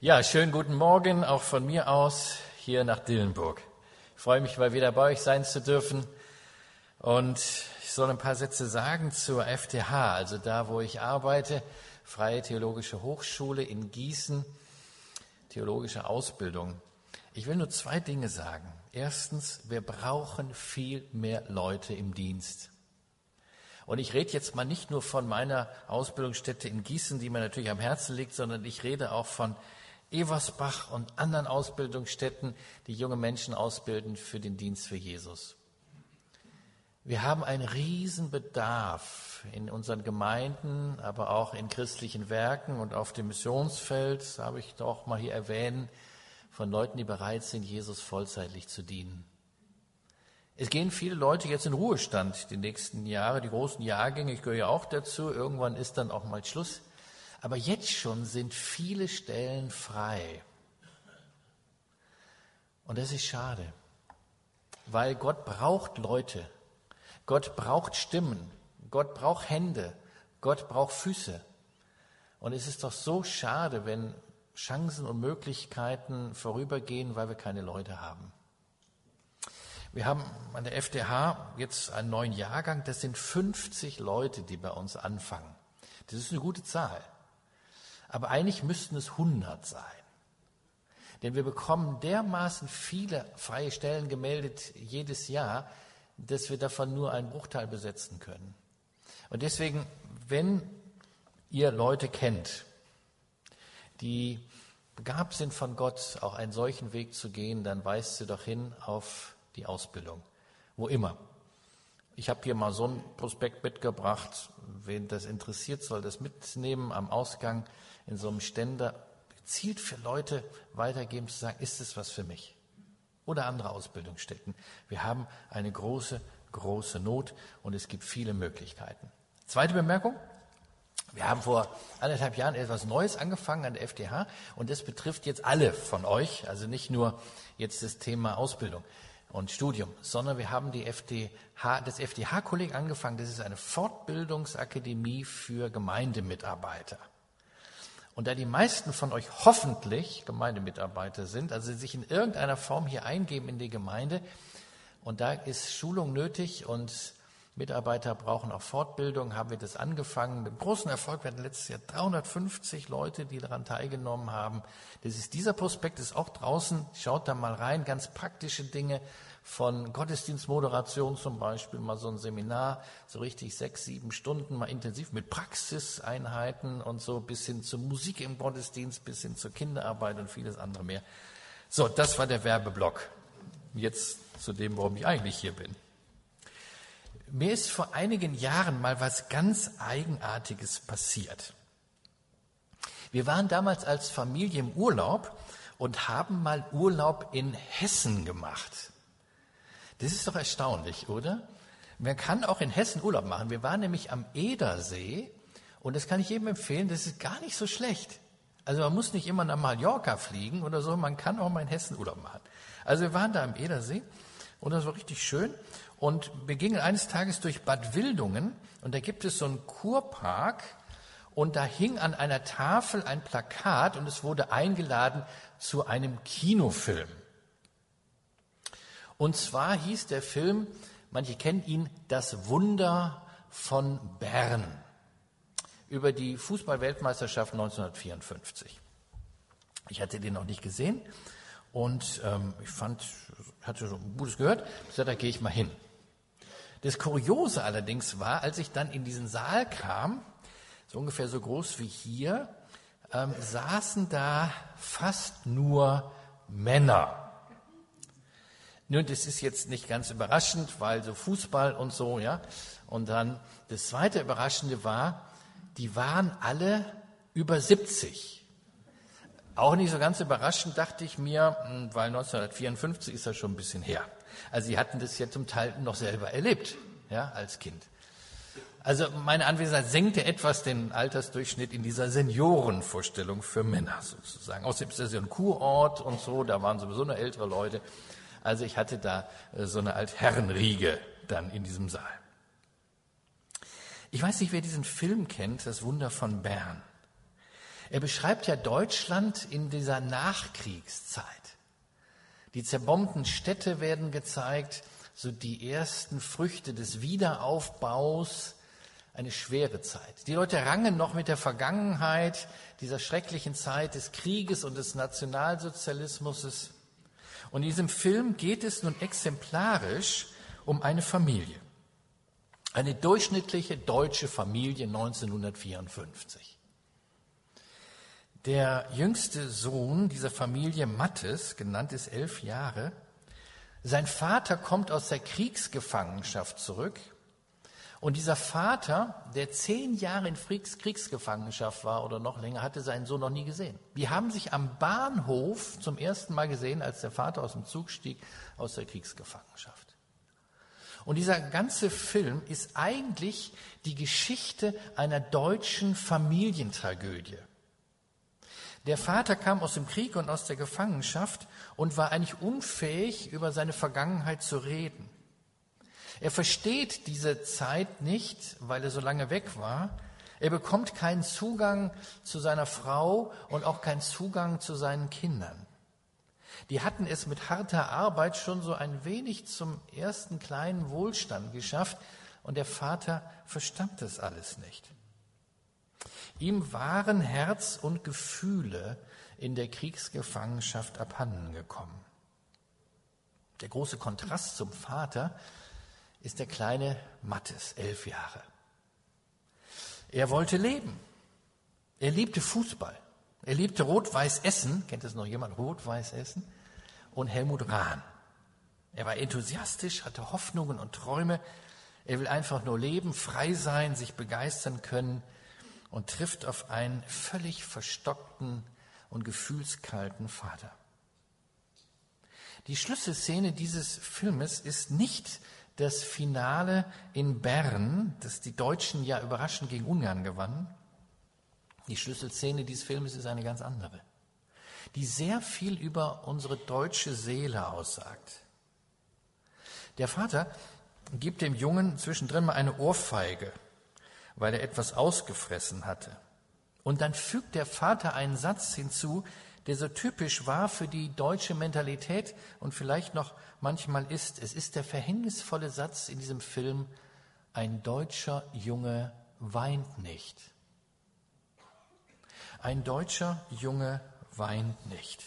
Ja, schönen guten Morgen auch von mir aus hier nach Dillenburg. Ich freue mich mal wieder bei euch sein zu dürfen. Und ich soll ein paar Sätze sagen zur FTH, also da, wo ich arbeite, Freie Theologische Hochschule in Gießen, theologische Ausbildung. Ich will nur zwei Dinge sagen. Erstens, wir brauchen viel mehr Leute im Dienst. Und ich rede jetzt mal nicht nur von meiner Ausbildungsstätte in Gießen, die mir natürlich am Herzen liegt, sondern ich rede auch von Eversbach und anderen Ausbildungsstätten, die junge Menschen ausbilden für den Dienst für Jesus. Wir haben einen Riesenbedarf in unseren Gemeinden, aber auch in christlichen Werken und auf dem Missionsfeld, habe ich doch mal hier erwähnen, von Leuten, die bereit sind, Jesus vollzeitlich zu dienen. Es gehen viele Leute jetzt in Ruhestand die nächsten Jahre, die großen Jahrgänge, ich gehöre ja auch dazu, irgendwann ist dann auch mal Schluss. Aber jetzt schon sind viele Stellen frei. Und das ist schade, weil Gott braucht Leute, Gott braucht Stimmen, Gott braucht Hände, Gott braucht Füße. Und es ist doch so schade, wenn Chancen und Möglichkeiten vorübergehen, weil wir keine Leute haben. Wir haben an der FDH jetzt einen neuen Jahrgang, das sind 50 Leute, die bei uns anfangen. Das ist eine gute Zahl. Aber eigentlich müssten es 100 sein. Denn wir bekommen dermaßen viele freie Stellen gemeldet jedes Jahr, dass wir davon nur einen Bruchteil besetzen können. Und deswegen, wenn ihr Leute kennt, die begabt sind von Gott, auch einen solchen Weg zu gehen, dann weist sie doch hin auf die Ausbildung, wo immer. Ich habe hier mal so ein Prospekt mitgebracht. Wen das interessiert, soll das mitnehmen am Ausgang in so einem Ständer. Gezielt für Leute weitergeben, zu sagen, ist es was für mich? Oder andere Ausbildungsstätten. Wir haben eine große, große Not und es gibt viele Möglichkeiten. Zweite Bemerkung. Wir haben vor anderthalb Jahren etwas Neues angefangen an der FDH und das betrifft jetzt alle von euch, also nicht nur jetzt das Thema Ausbildung und Studium, sondern wir haben die FDH, das FDH-Kolleg angefangen. Das ist eine Fortbildungsakademie für Gemeindemitarbeiter. Und da die meisten von euch hoffentlich Gemeindemitarbeiter sind, also sich in irgendeiner Form hier eingeben in die Gemeinde, und da ist Schulung nötig und Mitarbeiter brauchen auch Fortbildung, haben wir das angefangen mit großem Erfolg. Hatten letztes Jahr 350 Leute, die daran teilgenommen haben. Das ist dieser Prospekt, ist auch draußen. Schaut da mal rein, ganz praktische Dinge von Gottesdienstmoderation zum Beispiel, mal so ein Seminar, so richtig sechs, sieben Stunden, mal intensiv mit Praxiseinheiten und so bis hin zur Musik im Gottesdienst, bis hin zur Kinderarbeit und vieles andere mehr. So, das war der Werbeblock. Jetzt zu dem, warum ich eigentlich hier bin. Mir ist vor einigen Jahren mal was ganz Eigenartiges passiert. Wir waren damals als Familie im Urlaub und haben mal Urlaub in Hessen gemacht. Das ist doch erstaunlich, oder? Man kann auch in Hessen Urlaub machen. Wir waren nämlich am Edersee und das kann ich jedem empfehlen, das ist gar nicht so schlecht. Also man muss nicht immer nach Mallorca fliegen oder so, man kann auch mal in Hessen Urlaub machen. Also wir waren da am Edersee und das war richtig schön. Und wir gingen eines Tages durch Bad Wildungen und da gibt es so einen Kurpark und da hing an einer Tafel ein Plakat und es wurde eingeladen zu einem Kinofilm. Und zwar hieß der Film, manche kennen ihn, Das Wunder von Bern über die Fußballweltmeisterschaft 1954. Ich hatte den noch nicht gesehen und ähm, ich fand, hatte so Gutes gehört, ich da gehe ich mal hin. Das Kuriose allerdings war, als ich dann in diesen Saal kam, so ungefähr so groß wie hier, ähm, saßen da fast nur Männer. Nun, das ist jetzt nicht ganz überraschend, weil so Fußball und so, ja. Und dann das zweite Überraschende war, die waren alle über 70. Auch nicht so ganz überraschend, dachte ich mir, hm, weil 1954 ist das schon ein bisschen her. Also sie hatten das ja zum Teil noch selber erlebt, ja, als Kind. Also meine Anwesenheit senkte etwas den Altersdurchschnitt in dieser Seniorenvorstellung für Männer sozusagen. Außerdem ist das ja ein Kurort und so, da waren sowieso nur ältere Leute. Also ich hatte da äh, so eine Altherrenriege dann in diesem Saal. Ich weiß nicht, wer diesen Film kennt, das Wunder von Bern. Er beschreibt ja Deutschland in dieser Nachkriegszeit. Die zerbombten Städte werden gezeigt, so die ersten Früchte des Wiederaufbaus, eine schwere Zeit. Die Leute rangen noch mit der Vergangenheit dieser schrecklichen Zeit des Krieges und des Nationalsozialismus. Und in diesem Film geht es nun exemplarisch um eine Familie. Eine durchschnittliche deutsche Familie 1954. Der jüngste Sohn dieser Familie, Mattes, genannt ist elf Jahre, sein Vater kommt aus der Kriegsgefangenschaft zurück. Und dieser Vater, der zehn Jahre in Kriegsgefangenschaft war oder noch länger, hatte seinen Sohn noch nie gesehen. Die haben sich am Bahnhof zum ersten Mal gesehen, als der Vater aus dem Zug stieg aus der Kriegsgefangenschaft. Und dieser ganze Film ist eigentlich die Geschichte einer deutschen Familientragödie. Der Vater kam aus dem Krieg und aus der Gefangenschaft und war eigentlich unfähig, über seine Vergangenheit zu reden. Er versteht diese Zeit nicht, weil er so lange weg war. Er bekommt keinen Zugang zu seiner Frau und auch keinen Zugang zu seinen Kindern. Die hatten es mit harter Arbeit schon so ein wenig zum ersten kleinen Wohlstand geschafft und der Vater verstand das alles nicht. Ihm waren Herz und Gefühle in der Kriegsgefangenschaft abhanden gekommen. Der große Kontrast zum Vater ist der kleine Mattes, elf Jahre. Er wollte leben. Er liebte Fußball. Er liebte Rot-Weiß Essen. Kennt es noch jemand? Rot-Weiß Essen. Und Helmut Rahn. Er war enthusiastisch, hatte Hoffnungen und Träume. Er will einfach nur leben, frei sein, sich begeistern können und trifft auf einen völlig verstockten und gefühlskalten Vater. Die Schlüsselszene dieses Filmes ist nicht das Finale in Bern, das die Deutschen ja überraschend gegen Ungarn gewannen. Die Schlüsselszene dieses Filmes ist eine ganz andere, die sehr viel über unsere deutsche Seele aussagt. Der Vater gibt dem Jungen zwischendrin mal eine Ohrfeige weil er etwas ausgefressen hatte. Und dann fügt der Vater einen Satz hinzu, der so typisch war für die deutsche Mentalität und vielleicht noch manchmal ist. Es ist der verhängnisvolle Satz in diesem Film, ein deutscher Junge weint nicht. Ein deutscher Junge weint nicht.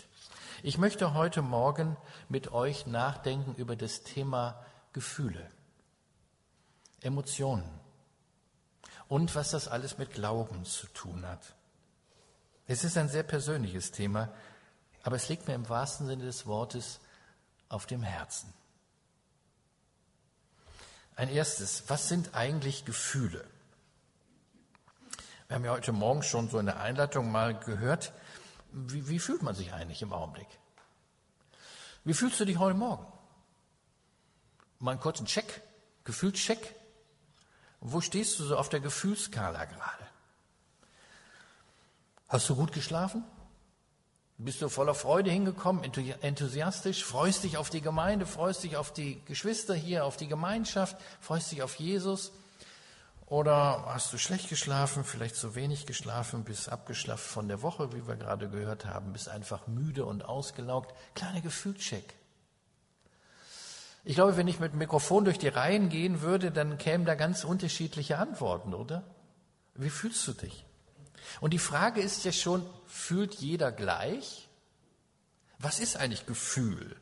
Ich möchte heute Morgen mit euch nachdenken über das Thema Gefühle, Emotionen und was das alles mit Glauben zu tun hat. Es ist ein sehr persönliches Thema, aber es liegt mir im wahrsten Sinne des Wortes auf dem Herzen. Ein erstes, was sind eigentlich Gefühle? Wir haben ja heute Morgen schon so in der Einleitung mal gehört, wie, wie fühlt man sich eigentlich im Augenblick? Wie fühlst du dich heute Morgen? Mal einen kurzen Check, Gefühlscheck. Wo stehst du so auf der Gefühlskala gerade? Hast du gut geschlafen? Bist du voller Freude hingekommen, enthusiastisch, freust dich auf die Gemeinde, freust dich auf die Geschwister hier, auf die Gemeinschaft, freust dich auf Jesus? Oder hast du schlecht geschlafen, vielleicht zu wenig geschlafen, bist abgeschlafft von der Woche, wie wir gerade gehört haben, bist einfach müde und ausgelaugt? Kleiner Gefühlcheck. Ich glaube, wenn ich mit dem Mikrofon durch die Reihen gehen würde, dann kämen da ganz unterschiedliche Antworten, oder? Wie fühlst du dich? Und die Frage ist ja schon, fühlt jeder gleich? Was ist eigentlich Gefühl?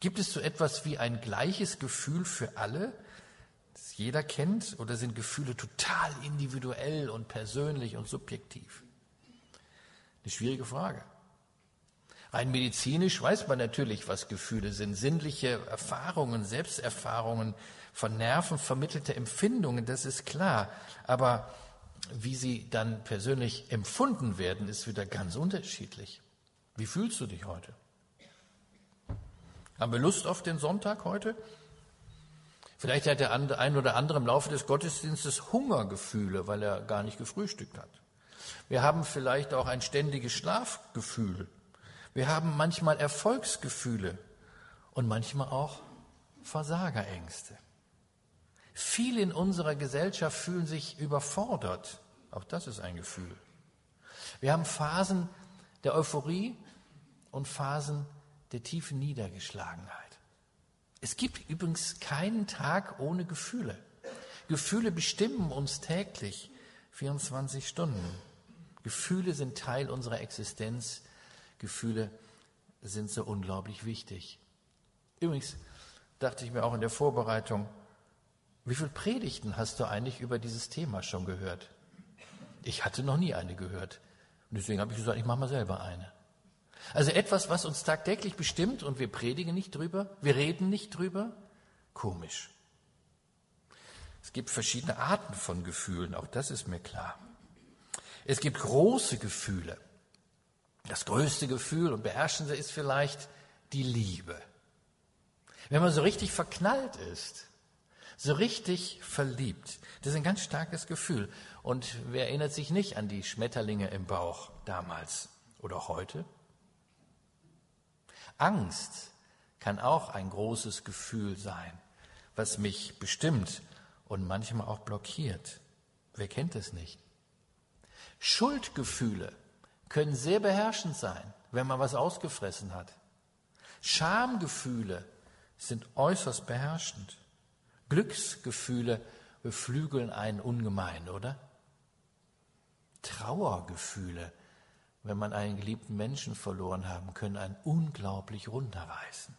Gibt es so etwas wie ein gleiches Gefühl für alle, das jeder kennt? Oder sind Gefühle total individuell und persönlich und subjektiv? Eine schwierige Frage. Rein medizinisch weiß man natürlich, was Gefühle sind. Sinnliche Erfahrungen, Selbsterfahrungen von Nerven vermittelte Empfindungen, das ist klar. Aber wie sie dann persönlich empfunden werden, ist wieder ganz unterschiedlich. Wie fühlst du dich heute? Haben wir Lust auf den Sonntag heute? Vielleicht hat der ein oder andere im Laufe des Gottesdienstes Hungergefühle, weil er gar nicht gefrühstückt hat. Wir haben vielleicht auch ein ständiges Schlafgefühl, wir haben manchmal Erfolgsgefühle und manchmal auch Versagerängste. Viele in unserer Gesellschaft fühlen sich überfordert. Auch das ist ein Gefühl. Wir haben Phasen der Euphorie und Phasen der tiefen Niedergeschlagenheit. Es gibt übrigens keinen Tag ohne Gefühle. Gefühle bestimmen uns täglich 24 Stunden. Gefühle sind Teil unserer Existenz. Gefühle sind so unglaublich wichtig. Übrigens dachte ich mir auch in der Vorbereitung, wie viele Predigten hast du eigentlich über dieses Thema schon gehört? Ich hatte noch nie eine gehört. Und deswegen habe ich gesagt, ich mache mal selber eine. Also etwas, was uns tagtäglich bestimmt und wir predigen nicht drüber, wir reden nicht drüber. Komisch. Es gibt verschiedene Arten von Gefühlen, auch das ist mir klar. Es gibt große Gefühle. Das größte Gefühl und beherrschende ist vielleicht die Liebe. Wenn man so richtig verknallt ist, so richtig verliebt, das ist ein ganz starkes Gefühl. Und wer erinnert sich nicht an die Schmetterlinge im Bauch damals oder heute? Angst kann auch ein großes Gefühl sein, was mich bestimmt und manchmal auch blockiert. Wer kennt es nicht? Schuldgefühle können sehr beherrschend sein, wenn man was ausgefressen hat. Schamgefühle sind äußerst beherrschend. Glücksgefühle beflügeln einen ungemein, oder? Trauergefühle, wenn man einen geliebten Menschen verloren haben, können einen unglaublich runterreißen.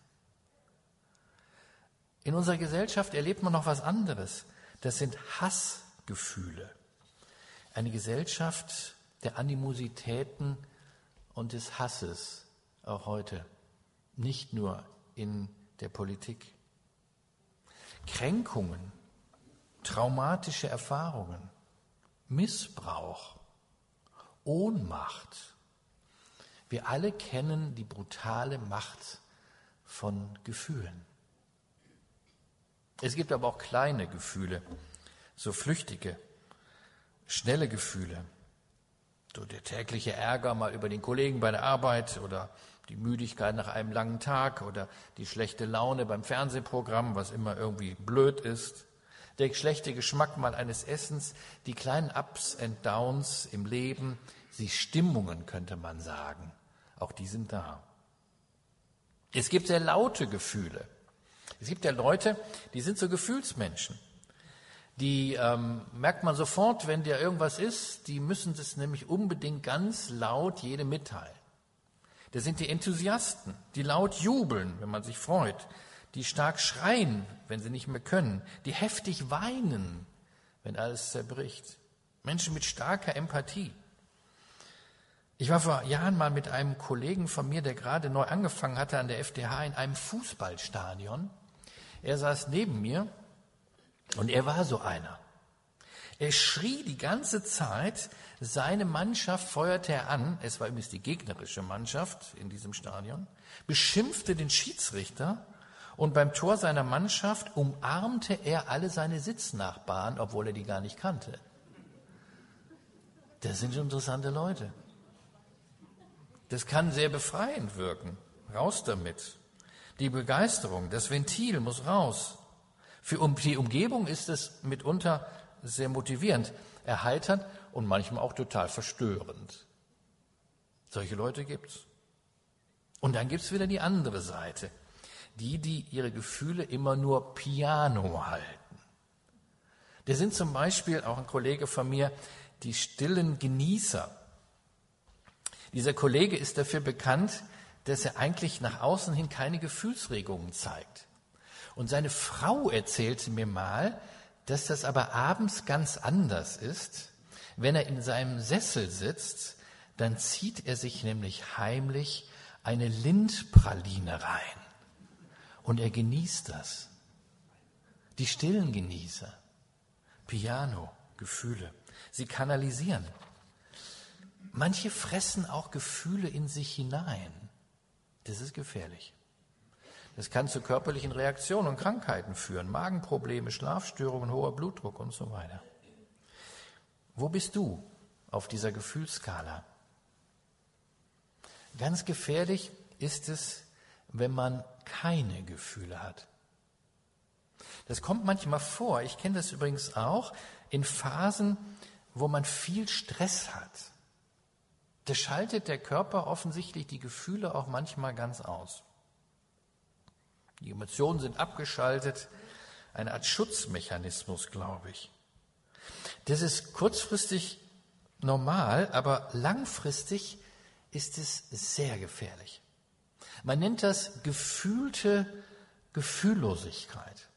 In unserer Gesellschaft erlebt man noch was anderes. Das sind Hassgefühle. Eine Gesellschaft der Animositäten und des Hasses, auch heute, nicht nur in der Politik. Kränkungen, traumatische Erfahrungen, Missbrauch, Ohnmacht. Wir alle kennen die brutale Macht von Gefühlen. Es gibt aber auch kleine Gefühle, so flüchtige, schnelle Gefühle. So der tägliche Ärger mal über den Kollegen bei der Arbeit oder die Müdigkeit nach einem langen Tag oder die schlechte Laune beim Fernsehprogramm, was immer irgendwie blöd ist. Der schlechte Geschmack mal eines Essens, die kleinen Ups and Downs im Leben, die Stimmungen könnte man sagen. Auch die sind da. Es gibt sehr laute Gefühle. Es gibt ja Leute, die sind so Gefühlsmenschen. Die ähm, merkt man sofort, wenn dir irgendwas ist, die müssen das nämlich unbedingt ganz laut jedem mitteilen. Das sind die Enthusiasten, die laut jubeln, wenn man sich freut, die stark schreien, wenn sie nicht mehr können, die heftig weinen, wenn alles zerbricht. Menschen mit starker Empathie. Ich war vor Jahren mal mit einem Kollegen von mir, der gerade neu angefangen hatte an der FDH, in einem Fußballstadion. Er saß neben mir und er war so einer. Er schrie die ganze Zeit, seine Mannschaft feuerte er an, es war übrigens die gegnerische Mannschaft in diesem Stadion, beschimpfte den Schiedsrichter und beim Tor seiner Mannschaft umarmte er alle seine Sitznachbarn, obwohl er die gar nicht kannte. Das sind interessante Leute. Das kann sehr befreiend wirken. Raus damit. Die Begeisterung, das Ventil muss raus. Für die Umgebung ist es mitunter sehr motivierend, erheiternd und manchmal auch total verstörend. Solche Leute gibt's. Und dann gibt's wieder die andere Seite. Die, die ihre Gefühle immer nur piano halten. Der sind zum Beispiel, auch ein Kollege von mir, die stillen Genießer. Dieser Kollege ist dafür bekannt, dass er eigentlich nach außen hin keine Gefühlsregungen zeigt. Und seine Frau erzählte mir mal, dass das aber abends ganz anders ist. Wenn er in seinem Sessel sitzt, dann zieht er sich nämlich heimlich eine Lindpraline rein. Und er genießt das. Die stillen Genießer. Piano, Gefühle. Sie kanalisieren. Manche fressen auch Gefühle in sich hinein. Das ist gefährlich. Das kann zu körperlichen Reaktionen und Krankheiten führen, Magenprobleme, Schlafstörungen, hoher Blutdruck und so weiter. Wo bist du auf dieser Gefühlskala? Ganz gefährlich ist es, wenn man keine Gefühle hat. Das kommt manchmal vor. Ich kenne das übrigens auch in Phasen, wo man viel Stress hat. Da schaltet der Körper offensichtlich die Gefühle auch manchmal ganz aus. Die Emotionen sind abgeschaltet, eine Art Schutzmechanismus, glaube ich. Das ist kurzfristig normal, aber langfristig ist es sehr gefährlich. Man nennt das gefühlte Gefühllosigkeit.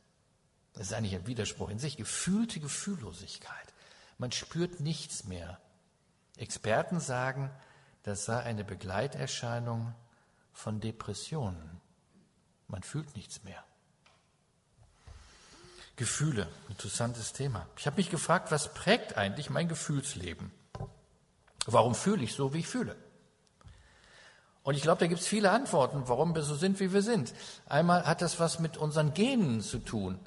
Das ist eigentlich ein Widerspruch in sich. Gefühlte Gefühllosigkeit. Man spürt nichts mehr. Experten sagen, das sei eine Begleiterscheinung von Depressionen. Man fühlt nichts mehr. Gefühle, interessantes Thema. Ich habe mich gefragt, was prägt eigentlich mein Gefühlsleben? Warum fühle ich so, wie ich fühle? Und ich glaube, da gibt es viele Antworten, warum wir so sind, wie wir sind. Einmal hat das was mit unseren Genen zu tun.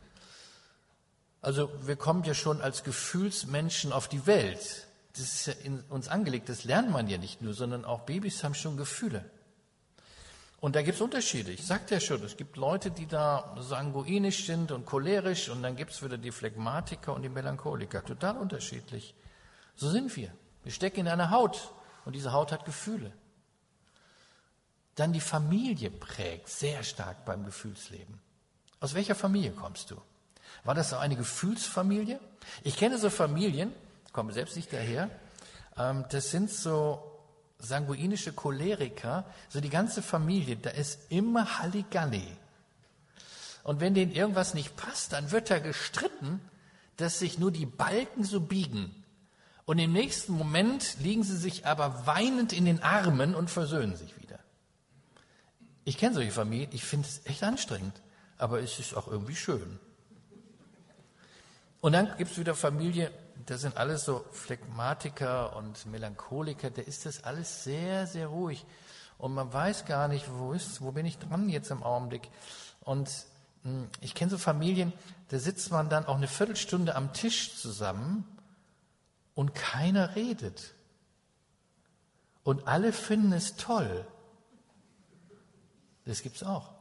Also wir kommen ja schon als Gefühlsmenschen auf die Welt. Das ist ja in uns angelegt, das lernt man ja nicht nur, sondern auch Babys haben schon Gefühle. Und da gibt es Unterschiede. Ich sagte ja schon, es gibt Leute, die da sanguinisch sind und cholerisch und dann gibt es wieder die Phlegmatiker und die Melancholiker. Total unterschiedlich. So sind wir. Wir stecken in einer Haut und diese Haut hat Gefühle. Dann die Familie prägt sehr stark beim Gefühlsleben. Aus welcher Familie kommst du? War das so eine Gefühlsfamilie? Ich kenne so Familien, komme selbst nicht daher, ähm, das sind so sanguinische Choleriker, so die ganze Familie, da ist immer Halligalli. Und wenn denen irgendwas nicht passt, dann wird da gestritten, dass sich nur die Balken so biegen. Und im nächsten Moment liegen sie sich aber weinend in den Armen und versöhnen sich wieder. Ich kenne solche Familien, ich finde es echt anstrengend, aber es ist auch irgendwie schön. Und dann gibt es wieder Familie, das sind alles so Phlegmatiker und Melancholiker, da ist das alles sehr, sehr ruhig. Und man weiß gar nicht, wo ist, wo bin ich dran jetzt im Augenblick. Und hm, ich kenne so Familien, da sitzt man dann auch eine Viertelstunde am Tisch zusammen und keiner redet. Und alle finden es toll. Das gibt's auch.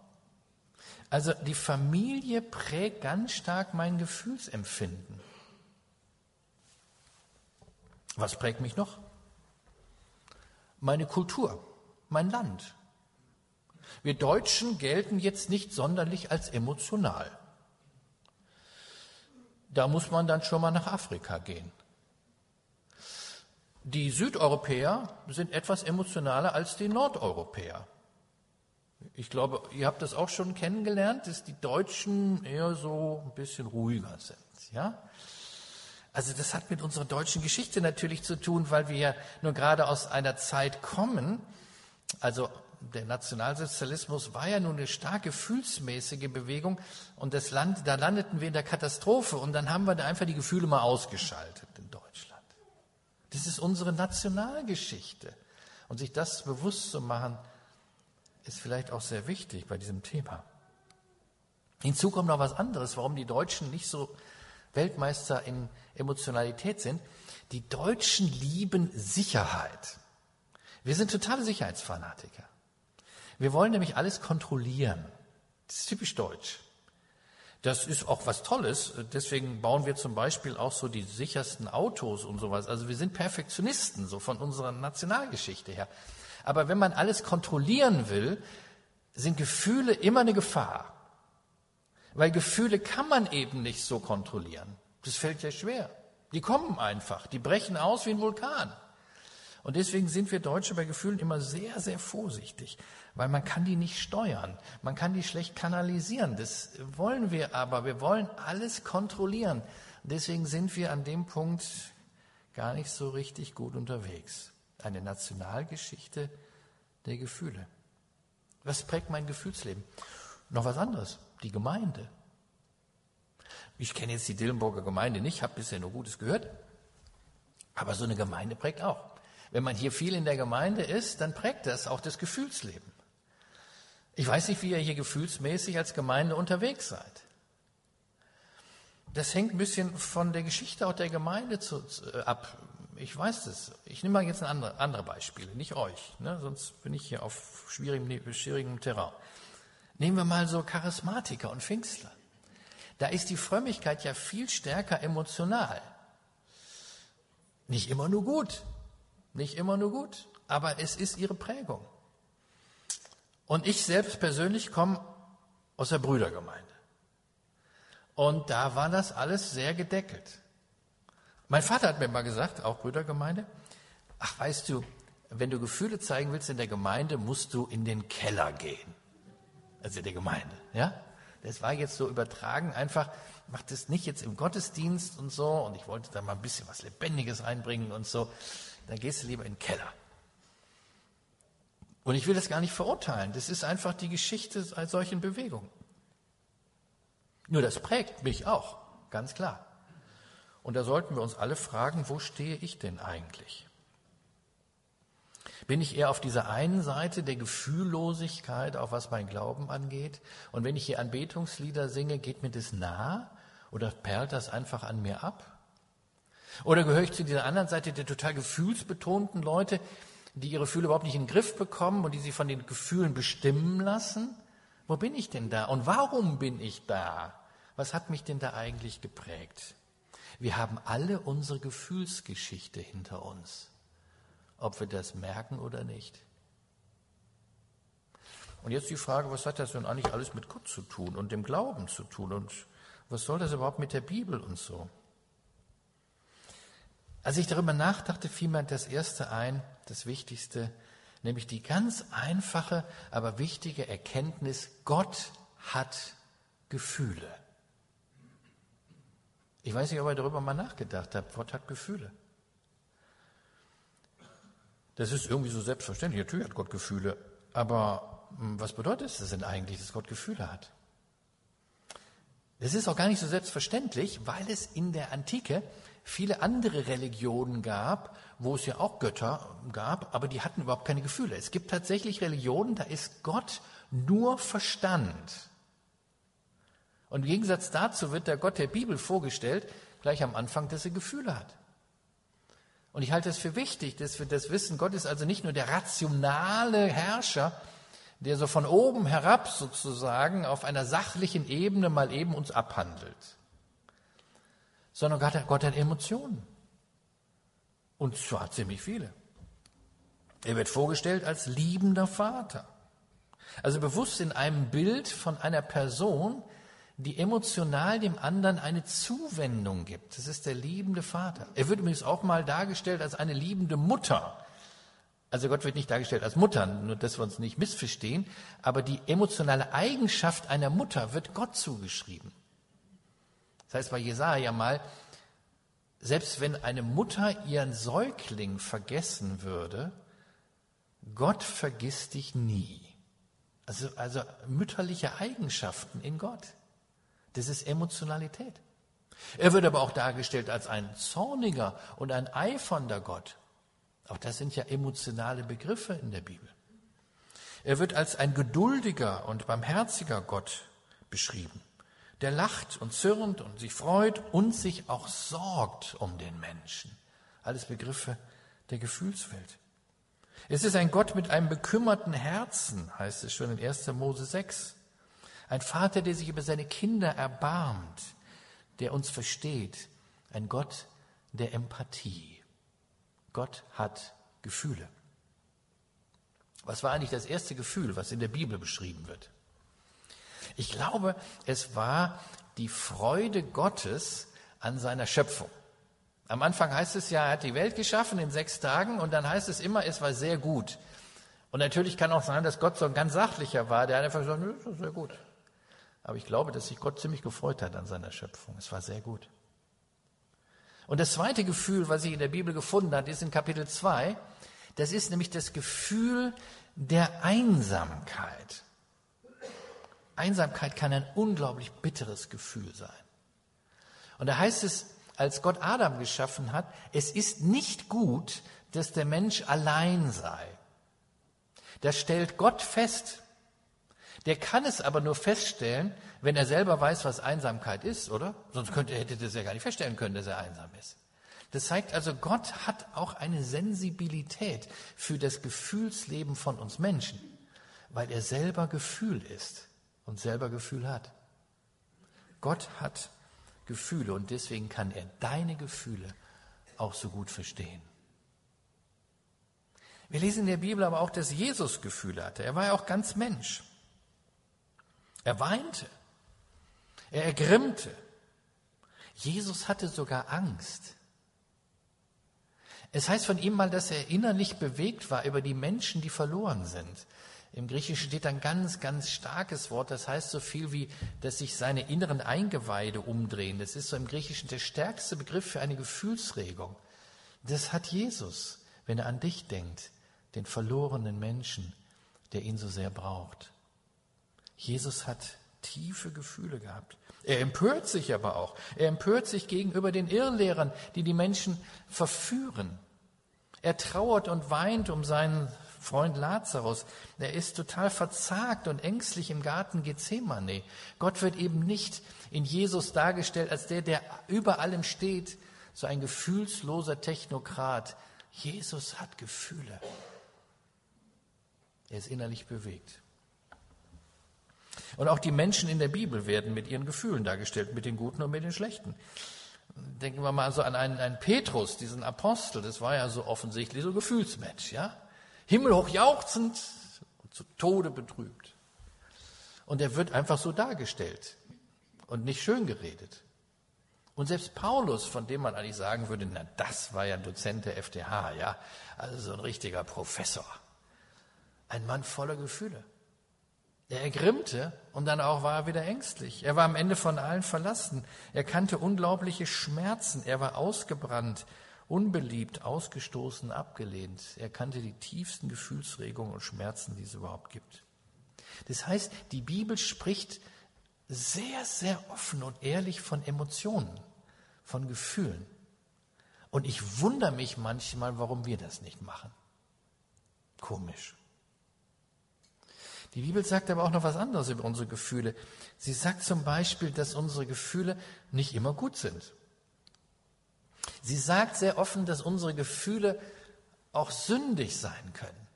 Also die Familie prägt ganz stark mein Gefühlsempfinden. Was prägt mich noch? Meine Kultur, mein Land. Wir Deutschen gelten jetzt nicht sonderlich als emotional. Da muss man dann schon mal nach Afrika gehen. Die Südeuropäer sind etwas emotionaler als die Nordeuropäer. Ich glaube, ihr habt das auch schon kennengelernt, dass die Deutschen eher so ein bisschen ruhiger sind. Ja? Also das hat mit unserer deutschen Geschichte natürlich zu tun, weil wir ja nur gerade aus einer Zeit kommen. Also der Nationalsozialismus war ja nun eine stark gefühlsmäßige Bewegung und das Land, da landeten wir in der Katastrophe und dann haben wir da einfach die Gefühle mal ausgeschaltet in Deutschland. Das ist unsere Nationalgeschichte. Und sich das bewusst zu machen, ist vielleicht auch sehr wichtig bei diesem Thema. Hinzu kommt noch was anderes, warum die Deutschen nicht so Weltmeister in Emotionalität sind. Die Deutschen lieben Sicherheit. Wir sind totale Sicherheitsfanatiker. Wir wollen nämlich alles kontrollieren. Das ist typisch deutsch. Das ist auch was Tolles. Deswegen bauen wir zum Beispiel auch so die sichersten Autos und sowas. Also wir sind Perfektionisten, so von unserer Nationalgeschichte her. Aber wenn man alles kontrollieren will, sind Gefühle immer eine Gefahr. Weil Gefühle kann man eben nicht so kontrollieren. Das fällt ja schwer. Die kommen einfach, die brechen aus wie ein Vulkan. Und deswegen sind wir Deutsche bei Gefühlen immer sehr, sehr vorsichtig, weil man kann die nicht steuern, man kann die schlecht kanalisieren. Das wollen wir aber, wir wollen alles kontrollieren. Und deswegen sind wir an dem Punkt gar nicht so richtig gut unterwegs. Eine Nationalgeschichte der Gefühle. Was prägt mein Gefühlsleben? Noch was anderes die Gemeinde. Ich kenne jetzt die Dillenburger Gemeinde nicht, habe bisher nur Gutes gehört. Aber so eine Gemeinde prägt auch. Wenn man hier viel in der Gemeinde ist, dann prägt das auch das Gefühlsleben. Ich weiß nicht, wie ihr hier gefühlsmäßig als Gemeinde unterwegs seid. Das hängt ein bisschen von der Geschichte auch der Gemeinde zu, äh, ab. Ich weiß das. Ich nehme mal jetzt andere, andere Beispiele, nicht euch, ne? sonst bin ich hier auf schwierigem, schwierigem Terrain. Nehmen wir mal so Charismatiker und Pfingstler. Da ist die Frömmigkeit ja viel stärker emotional. Nicht immer nur gut. Nicht immer nur gut. aber es ist ihre Prägung. Und ich selbst persönlich komme aus der Brüdergemeinde. Und da war das alles sehr gedeckelt. Mein Vater hat mir mal gesagt, auch Brüdergemeinde, ach weißt du, wenn du Gefühle zeigen willst in der Gemeinde, musst du in den Keller gehen. Also in der Gemeinde, ja? Das war jetzt so übertragen, einfach, mach das nicht jetzt im Gottesdienst und so, und ich wollte da mal ein bisschen was Lebendiges reinbringen und so, dann gehst du lieber in den Keller. Und ich will das gar nicht verurteilen, das ist einfach die Geschichte als solchen Bewegungen. Nur das prägt mich auch, ganz klar. Und da sollten wir uns alle fragen, wo stehe ich denn eigentlich? Bin ich eher auf dieser einen Seite der Gefühllosigkeit, auch was mein Glauben angeht? Und wenn ich hier Anbetungslieder singe, geht mir das nah? Oder perlt das einfach an mir ab? Oder gehöre ich zu dieser anderen Seite der total gefühlsbetonten Leute, die ihre Gefühle überhaupt nicht in den Griff bekommen und die sich von den Gefühlen bestimmen lassen? Wo bin ich denn da? Und warum bin ich da? Was hat mich denn da eigentlich geprägt? Wir haben alle unsere Gefühlsgeschichte hinter uns ob wir das merken oder nicht. Und jetzt die Frage, was hat das denn eigentlich alles mit Gott zu tun und dem Glauben zu tun und was soll das überhaupt mit der Bibel und so? Als ich darüber nachdachte, fiel mir das Erste ein, das Wichtigste, nämlich die ganz einfache, aber wichtige Erkenntnis, Gott hat Gefühle. Ich weiß nicht, ob ihr darüber mal nachgedacht habt. Gott hat Gefühle. Das ist irgendwie so selbstverständlich. Natürlich hat Gott Gefühle. Aber hm, was bedeutet es denn eigentlich, dass Gott Gefühle hat? Das ist auch gar nicht so selbstverständlich, weil es in der Antike viele andere Religionen gab, wo es ja auch Götter gab, aber die hatten überhaupt keine Gefühle. Es gibt tatsächlich Religionen, da ist Gott nur Verstand. Und im Gegensatz dazu wird der Gott der Bibel vorgestellt, gleich am Anfang, dass er Gefühle hat. Und ich halte es für wichtig, dass wir das wissen. Gott ist also nicht nur der rationale Herrscher, der so von oben herab sozusagen auf einer sachlichen Ebene mal eben uns abhandelt, sondern Gott hat, Gott hat Emotionen. Und zwar ziemlich viele. Er wird vorgestellt als liebender Vater. Also bewusst in einem Bild von einer Person, die emotional dem anderen eine Zuwendung gibt. Das ist der liebende Vater. Er wird übrigens auch mal dargestellt als eine liebende Mutter. Also Gott wird nicht dargestellt als Mutter, nur dass wir uns nicht missverstehen, aber die emotionale Eigenschaft einer Mutter wird Gott zugeschrieben. Das heißt bei Jesaja mal, selbst wenn eine Mutter ihren Säugling vergessen würde, Gott vergisst dich nie. Also, also mütterliche Eigenschaften in Gott. Das ist Emotionalität. Er wird aber auch dargestellt als ein zorniger und ein eifernder Gott. Auch das sind ja emotionale Begriffe in der Bibel. Er wird als ein geduldiger und barmherziger Gott beschrieben, der lacht und zürnt und sich freut und sich auch sorgt um den Menschen. Alles Begriffe der Gefühlswelt. Es ist ein Gott mit einem bekümmerten Herzen, heißt es schon in 1. Mose 6. Ein Vater, der sich über seine Kinder erbarmt, der uns versteht. Ein Gott der Empathie. Gott hat Gefühle. Was war eigentlich das erste Gefühl, was in der Bibel beschrieben wird? Ich glaube, es war die Freude Gottes an seiner Schöpfung. Am Anfang heißt es ja, er hat die Welt geschaffen in sechs Tagen und dann heißt es immer, es war sehr gut. Und natürlich kann auch sein, dass Gott so ein ganz sachlicher war, der einfach gesagt, das ist sehr gut. Aber ich glaube, dass sich Gott ziemlich gefreut hat an seiner Schöpfung. Es war sehr gut. Und das zweite Gefühl, was sich in der Bibel gefunden hat, ist in Kapitel 2. Das ist nämlich das Gefühl der Einsamkeit. Einsamkeit kann ein unglaublich bitteres Gefühl sein. Und da heißt es, als Gott Adam geschaffen hat, es ist nicht gut, dass der Mensch allein sei. Da stellt Gott fest, der kann es aber nur feststellen, wenn er selber weiß, was Einsamkeit ist, oder? Sonst könnte, hätte er das ja gar nicht feststellen können, dass er einsam ist. Das zeigt also, Gott hat auch eine Sensibilität für das Gefühlsleben von uns Menschen, weil er selber Gefühl ist und selber Gefühl hat. Gott hat Gefühle und deswegen kann er deine Gefühle auch so gut verstehen. Wir lesen in der Bibel aber auch, dass Jesus Gefühle hatte. Er war ja auch ganz Mensch. Er weinte. Er ergrimmte. Jesus hatte sogar Angst. Es heißt von ihm mal, dass er innerlich bewegt war über die Menschen, die verloren sind. Im Griechischen steht ein ganz, ganz starkes Wort, das heißt so viel wie, dass sich seine inneren Eingeweide umdrehen. Das ist so im Griechischen der stärkste Begriff für eine Gefühlsregung. Das hat Jesus, wenn er an dich denkt, den verlorenen Menschen, der ihn so sehr braucht. Jesus hat tiefe Gefühle gehabt. Er empört sich aber auch. Er empört sich gegenüber den Irrlehrern, die die Menschen verführen. Er trauert und weint um seinen Freund Lazarus. Er ist total verzagt und ängstlich im Garten Gethsemane. Gott wird eben nicht in Jesus dargestellt als der, der über allem steht, so ein gefühlsloser Technokrat. Jesus hat Gefühle. Er ist innerlich bewegt. Und auch die Menschen in der Bibel werden mit ihren Gefühlen dargestellt, mit den guten und mit den schlechten. Denken wir mal so an einen, einen Petrus, diesen Apostel, das war ja so offensichtlich so Gefühlsmensch, ja? Himmelhoch jauchzend und zu Tode betrübt. Und er wird einfach so dargestellt und nicht schön geredet. Und selbst Paulus, von dem man eigentlich sagen würde, na, das war ja ein Dozent der FTH, ja, also so ein richtiger Professor. Ein Mann voller Gefühle. Er ergrimmte und dann auch war er wieder ängstlich. Er war am Ende von allen verlassen. Er kannte unglaubliche Schmerzen. Er war ausgebrannt, unbeliebt, ausgestoßen, abgelehnt. Er kannte die tiefsten Gefühlsregungen und Schmerzen, die es überhaupt gibt. Das heißt, die Bibel spricht sehr, sehr offen und ehrlich von Emotionen, von Gefühlen. Und ich wundere mich manchmal, warum wir das nicht machen. Komisch. Die Bibel sagt aber auch noch was anderes über unsere Gefühle. Sie sagt zum Beispiel, dass unsere Gefühle nicht immer gut sind. Sie sagt sehr offen, dass unsere Gefühle auch sündig sein können.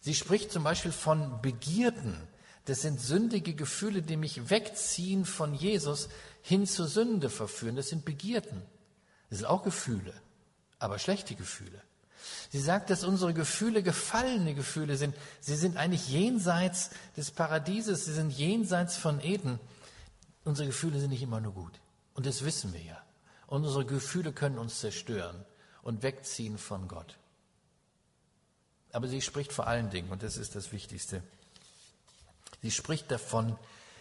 Sie spricht zum Beispiel von Begierden. Das sind sündige Gefühle, die mich wegziehen von Jesus hin zur Sünde verführen. Das sind Begierden. Das sind auch Gefühle, aber schlechte Gefühle. Sie sagt, dass unsere Gefühle gefallene Gefühle sind. Sie sind eigentlich jenseits des Paradieses, sie sind jenseits von Eden. Unsere Gefühle sind nicht immer nur gut. Und das wissen wir ja. Unsere Gefühle können uns zerstören und wegziehen von Gott. Aber sie spricht vor allen Dingen, und das ist das Wichtigste, sie spricht davon,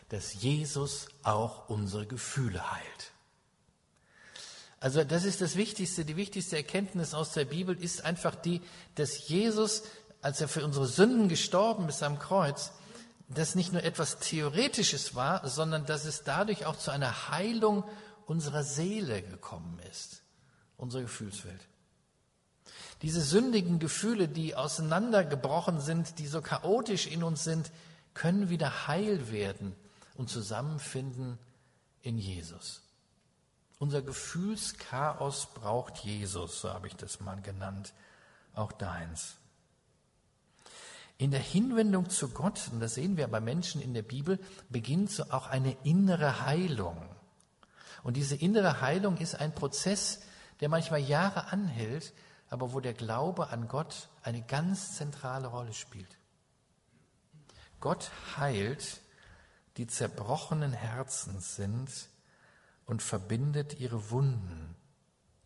dass Jesus auch unsere Gefühle heilt. Also das ist das Wichtigste, die wichtigste Erkenntnis aus der Bibel ist einfach die, dass Jesus, als er für unsere Sünden gestorben ist am Kreuz, das nicht nur etwas Theoretisches war, sondern dass es dadurch auch zu einer Heilung unserer Seele gekommen ist, unsere Gefühlswelt. Diese sündigen Gefühle, die auseinandergebrochen sind, die so chaotisch in uns sind, können wieder heil werden und zusammenfinden in Jesus. Unser Gefühlschaos braucht Jesus, so habe ich das mal genannt, auch deins. In der Hinwendung zu Gott, und das sehen wir bei Menschen in der Bibel, beginnt so auch eine innere Heilung. Und diese innere Heilung ist ein Prozess, der manchmal Jahre anhält, aber wo der Glaube an Gott eine ganz zentrale Rolle spielt. Gott heilt, die zerbrochenen Herzen sind und verbindet ihre Wunden.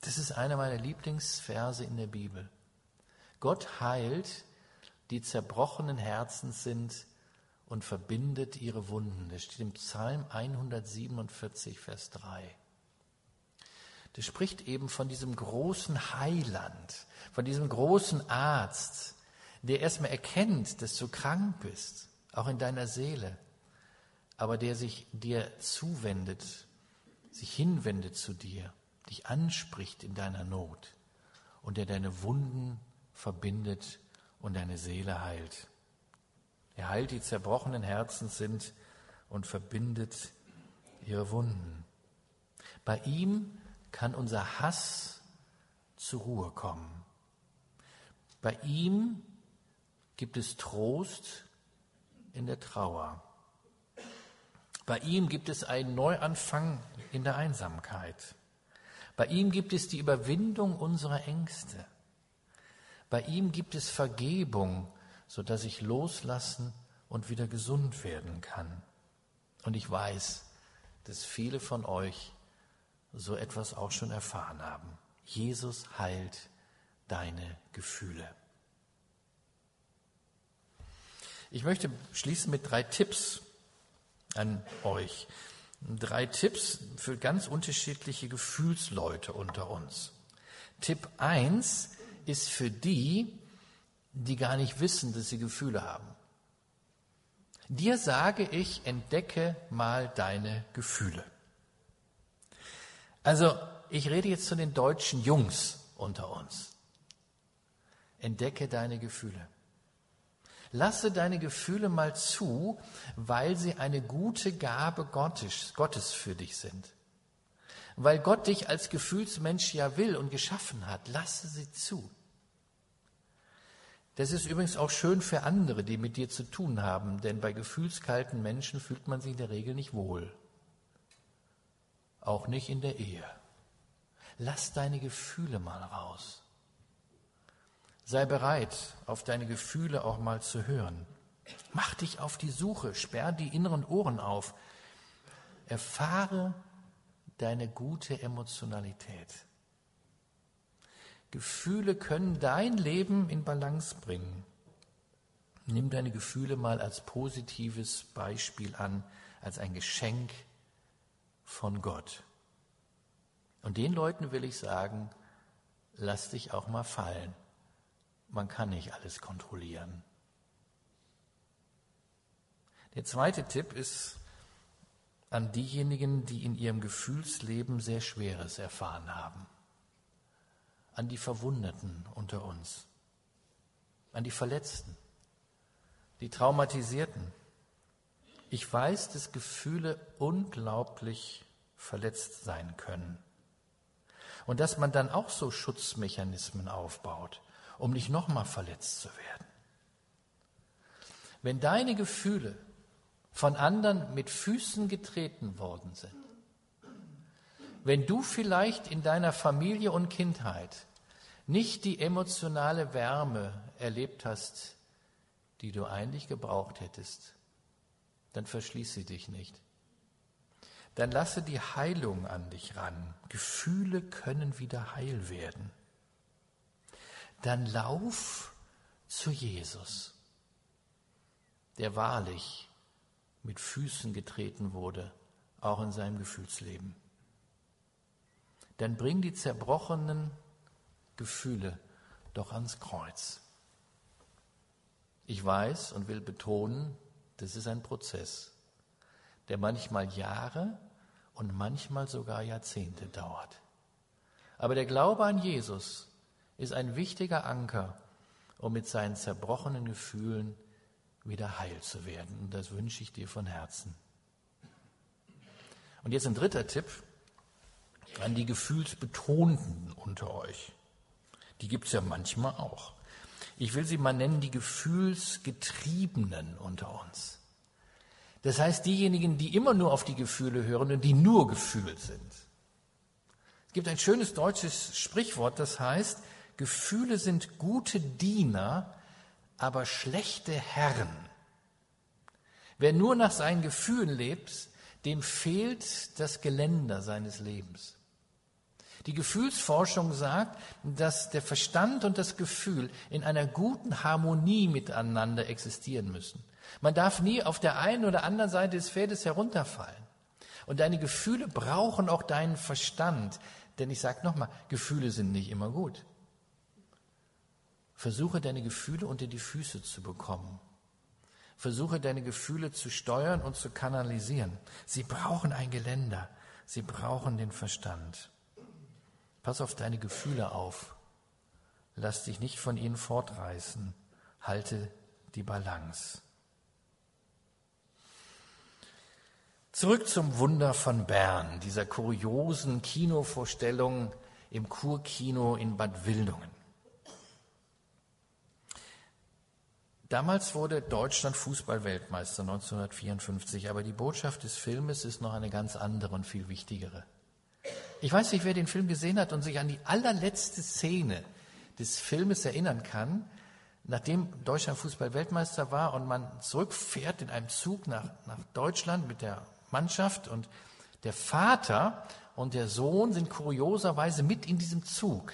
Das ist einer meiner Lieblingsverse in der Bibel. Gott heilt, die zerbrochenen Herzen sind und verbindet ihre Wunden. Das steht im Psalm 147, Vers 3. Das spricht eben von diesem großen Heiland, von diesem großen Arzt, der erstmal erkennt, dass du krank bist, auch in deiner Seele, aber der sich dir zuwendet sich hinwendet zu dir, dich anspricht in deiner Not und der deine Wunden verbindet und deine Seele heilt. Er heilt die zerbrochenen Herzen sind und verbindet ihre Wunden. Bei ihm kann unser Hass zur Ruhe kommen. Bei ihm gibt es Trost in der Trauer. Bei ihm gibt es einen Neuanfang in der Einsamkeit. Bei ihm gibt es die Überwindung unserer Ängste. Bei ihm gibt es Vergebung, sodass ich loslassen und wieder gesund werden kann. Und ich weiß, dass viele von euch so etwas auch schon erfahren haben. Jesus heilt deine Gefühle. Ich möchte schließen mit drei Tipps an euch. Drei Tipps für ganz unterschiedliche Gefühlsleute unter uns. Tipp 1 ist für die, die gar nicht wissen, dass sie Gefühle haben. Dir sage ich, entdecke mal deine Gefühle. Also, ich rede jetzt zu den deutschen Jungs unter uns. Entdecke deine Gefühle. Lasse deine Gefühle mal zu, weil sie eine gute Gabe Gottes, für dich sind. Weil Gott dich als Gefühlsmensch ja will und geschaffen hat, lasse sie zu. Das ist übrigens auch schön für andere, die mit dir zu tun haben, denn bei gefühlskalten Menschen fühlt man sich in der Regel nicht wohl. Auch nicht in der Ehe. Lass deine Gefühle mal raus. Sei bereit, auf deine Gefühle auch mal zu hören. Mach dich auf die Suche, sperr die inneren Ohren auf. Erfahre deine gute Emotionalität. Gefühle können dein Leben in Balance bringen. Nimm deine Gefühle mal als positives Beispiel an, als ein Geschenk von Gott. Und den Leuten will ich sagen, lass dich auch mal fallen. Man kann nicht alles kontrollieren. Der zweite Tipp ist an diejenigen, die in ihrem Gefühlsleben sehr Schweres erfahren haben an die Verwundeten unter uns, an die Verletzten, die Traumatisierten. Ich weiß, dass Gefühle unglaublich verletzt sein können. Und dass man dann auch so Schutzmechanismen aufbaut, um nicht nochmal verletzt zu werden. Wenn deine Gefühle von anderen mit Füßen getreten worden sind, wenn du vielleicht in deiner Familie und Kindheit nicht die emotionale Wärme erlebt hast, die du eigentlich gebraucht hättest, dann verschließe dich nicht. Dann lasse die Heilung an dich ran. Gefühle können wieder heil werden. Dann lauf zu Jesus, der wahrlich mit Füßen getreten wurde, auch in seinem Gefühlsleben dann bring die zerbrochenen Gefühle doch ans Kreuz. Ich weiß und will betonen, das ist ein Prozess, der manchmal Jahre und manchmal sogar Jahrzehnte dauert. Aber der Glaube an Jesus ist ein wichtiger Anker, um mit seinen zerbrochenen Gefühlen wieder heil zu werden. Und das wünsche ich dir von Herzen. Und jetzt ein dritter Tipp, an die Gefühlsbetonten unter euch. Die gibt es ja manchmal auch. Ich will sie mal nennen, die Gefühlsgetriebenen unter uns. Das heißt, diejenigen, die immer nur auf die Gefühle hören und die nur gefühlt sind. Es gibt ein schönes deutsches Sprichwort, das heißt, Gefühle sind gute Diener, aber schlechte Herren. Wer nur nach seinen Gefühlen lebt, dem fehlt das Geländer seines Lebens. Die Gefühlsforschung sagt, dass der Verstand und das Gefühl in einer guten Harmonie miteinander existieren müssen. Man darf nie auf der einen oder anderen Seite des Pferdes herunterfallen. Und deine Gefühle brauchen auch deinen Verstand. Denn ich sage nochmal, Gefühle sind nicht immer gut. Versuche deine Gefühle unter die Füße zu bekommen. Versuche deine Gefühle zu steuern und zu kanalisieren. Sie brauchen ein Geländer. Sie brauchen den Verstand. Pass auf deine Gefühle auf. Lass dich nicht von ihnen fortreißen. Halte die Balance. Zurück zum Wunder von Bern, dieser kuriosen Kinovorstellung im Kurkino in Bad Wildungen. Damals wurde Deutschland Fußballweltmeister 1954, aber die Botschaft des Filmes ist noch eine ganz andere und viel wichtigere. Ich weiß nicht, wer den Film gesehen hat und sich an die allerletzte Szene des Filmes erinnern kann, nachdem Deutschland Fußball-Weltmeister war und man zurückfährt in einem Zug nach, nach Deutschland mit der Mannschaft und der Vater und der Sohn sind kurioserweise mit in diesem Zug.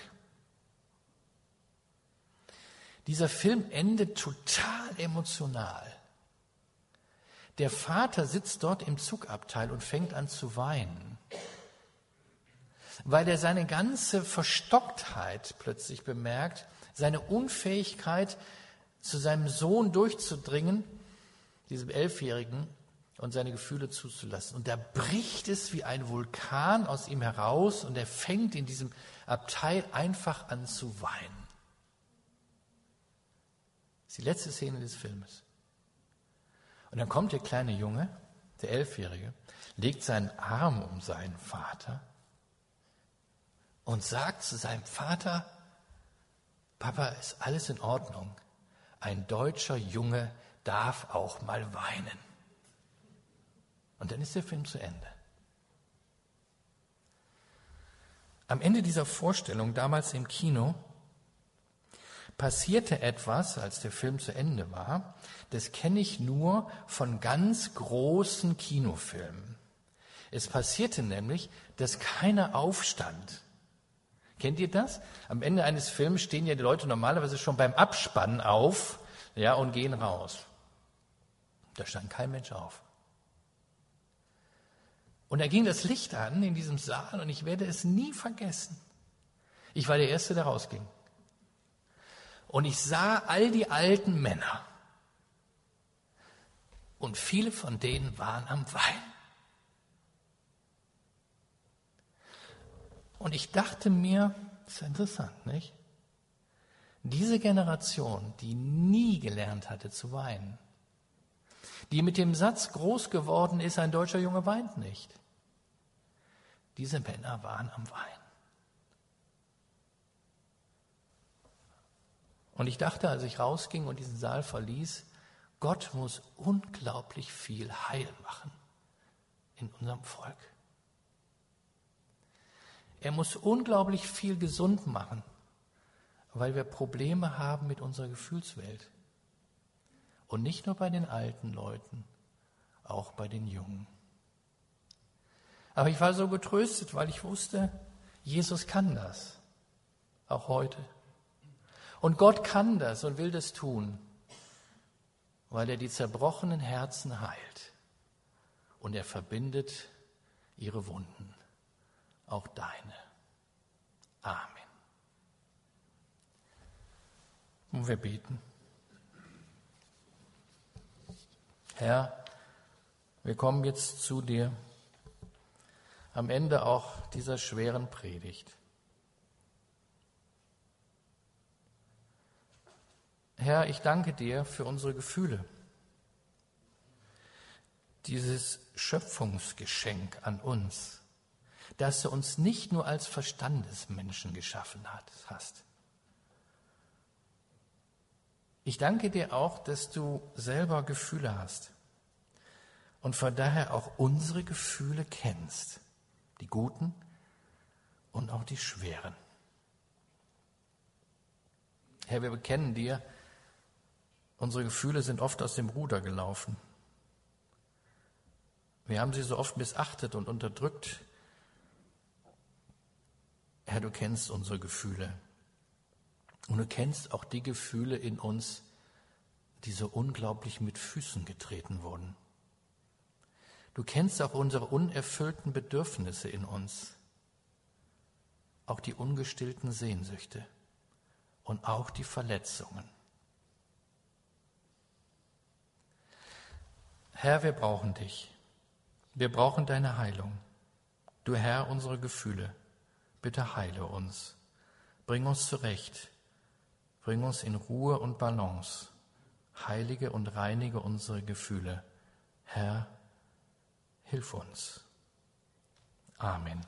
Dieser Film endet total emotional. Der Vater sitzt dort im Zugabteil und fängt an zu weinen, weil er seine ganze Verstocktheit plötzlich bemerkt, seine Unfähigkeit, zu seinem Sohn durchzudringen, diesem Elfjährigen, und seine Gefühle zuzulassen. Und da bricht es wie ein Vulkan aus ihm heraus und er fängt in diesem Abteil einfach an zu weinen. Die letzte Szene des Filmes. Und dann kommt der kleine Junge, der Elfjährige, legt seinen Arm um seinen Vater und sagt zu seinem Vater, Papa, ist alles in Ordnung. Ein deutscher Junge darf auch mal weinen. Und dann ist der Film zu Ende. Am Ende dieser Vorstellung, damals im Kino, passierte etwas, als der Film zu Ende war, das kenne ich nur von ganz großen Kinofilmen. Es passierte nämlich, dass keiner aufstand. Kennt ihr das? Am Ende eines Films stehen ja die Leute normalerweise schon beim Abspannen auf, ja, und gehen raus. Da stand kein Mensch auf. Und da ging das Licht an in diesem Saal und ich werde es nie vergessen. Ich war der Erste, der rausging. Und ich sah all die alten Männer. Und viele von denen waren am Wein. Und ich dachte mir, das ist interessant, nicht? Diese Generation, die nie gelernt hatte zu weinen, die mit dem Satz groß geworden ist, ein deutscher Junge weint nicht. Diese Männer waren am Weinen. Und ich dachte, als ich rausging und diesen Saal verließ, Gott muss unglaublich viel Heil machen in unserem Volk. Er muss unglaublich viel gesund machen, weil wir Probleme haben mit unserer Gefühlswelt. Und nicht nur bei den alten Leuten, auch bei den Jungen. Aber ich war so getröstet, weil ich wusste, Jesus kann das, auch heute. Und Gott kann das und will das tun, weil er die zerbrochenen Herzen heilt und er verbindet ihre Wunden, auch deine. Amen. Und wir beten. Herr, wir kommen jetzt zu dir am Ende auch dieser schweren Predigt. Herr, ich danke dir für unsere Gefühle, dieses Schöpfungsgeschenk an uns, dass du uns nicht nur als Verstandesmenschen geschaffen hast. Ich danke dir auch, dass du selber Gefühle hast und von daher auch unsere Gefühle kennst, die guten und auch die schweren. Herr, wir bekennen dir, unsere Gefühle sind oft aus dem Ruder gelaufen. Wir haben sie so oft missachtet und unterdrückt. Herr, du kennst unsere Gefühle. Und du kennst auch die Gefühle in uns, die so unglaublich mit Füßen getreten wurden. Du kennst auch unsere unerfüllten Bedürfnisse in uns, auch die ungestillten Sehnsüchte und auch die Verletzungen. Herr, wir brauchen dich. Wir brauchen deine Heilung. Du Herr, unsere Gefühle, bitte heile uns. Bring uns zurecht. Bring uns in Ruhe und Balance. Heilige und reinige unsere Gefühle. Herr, hilf uns. Amen.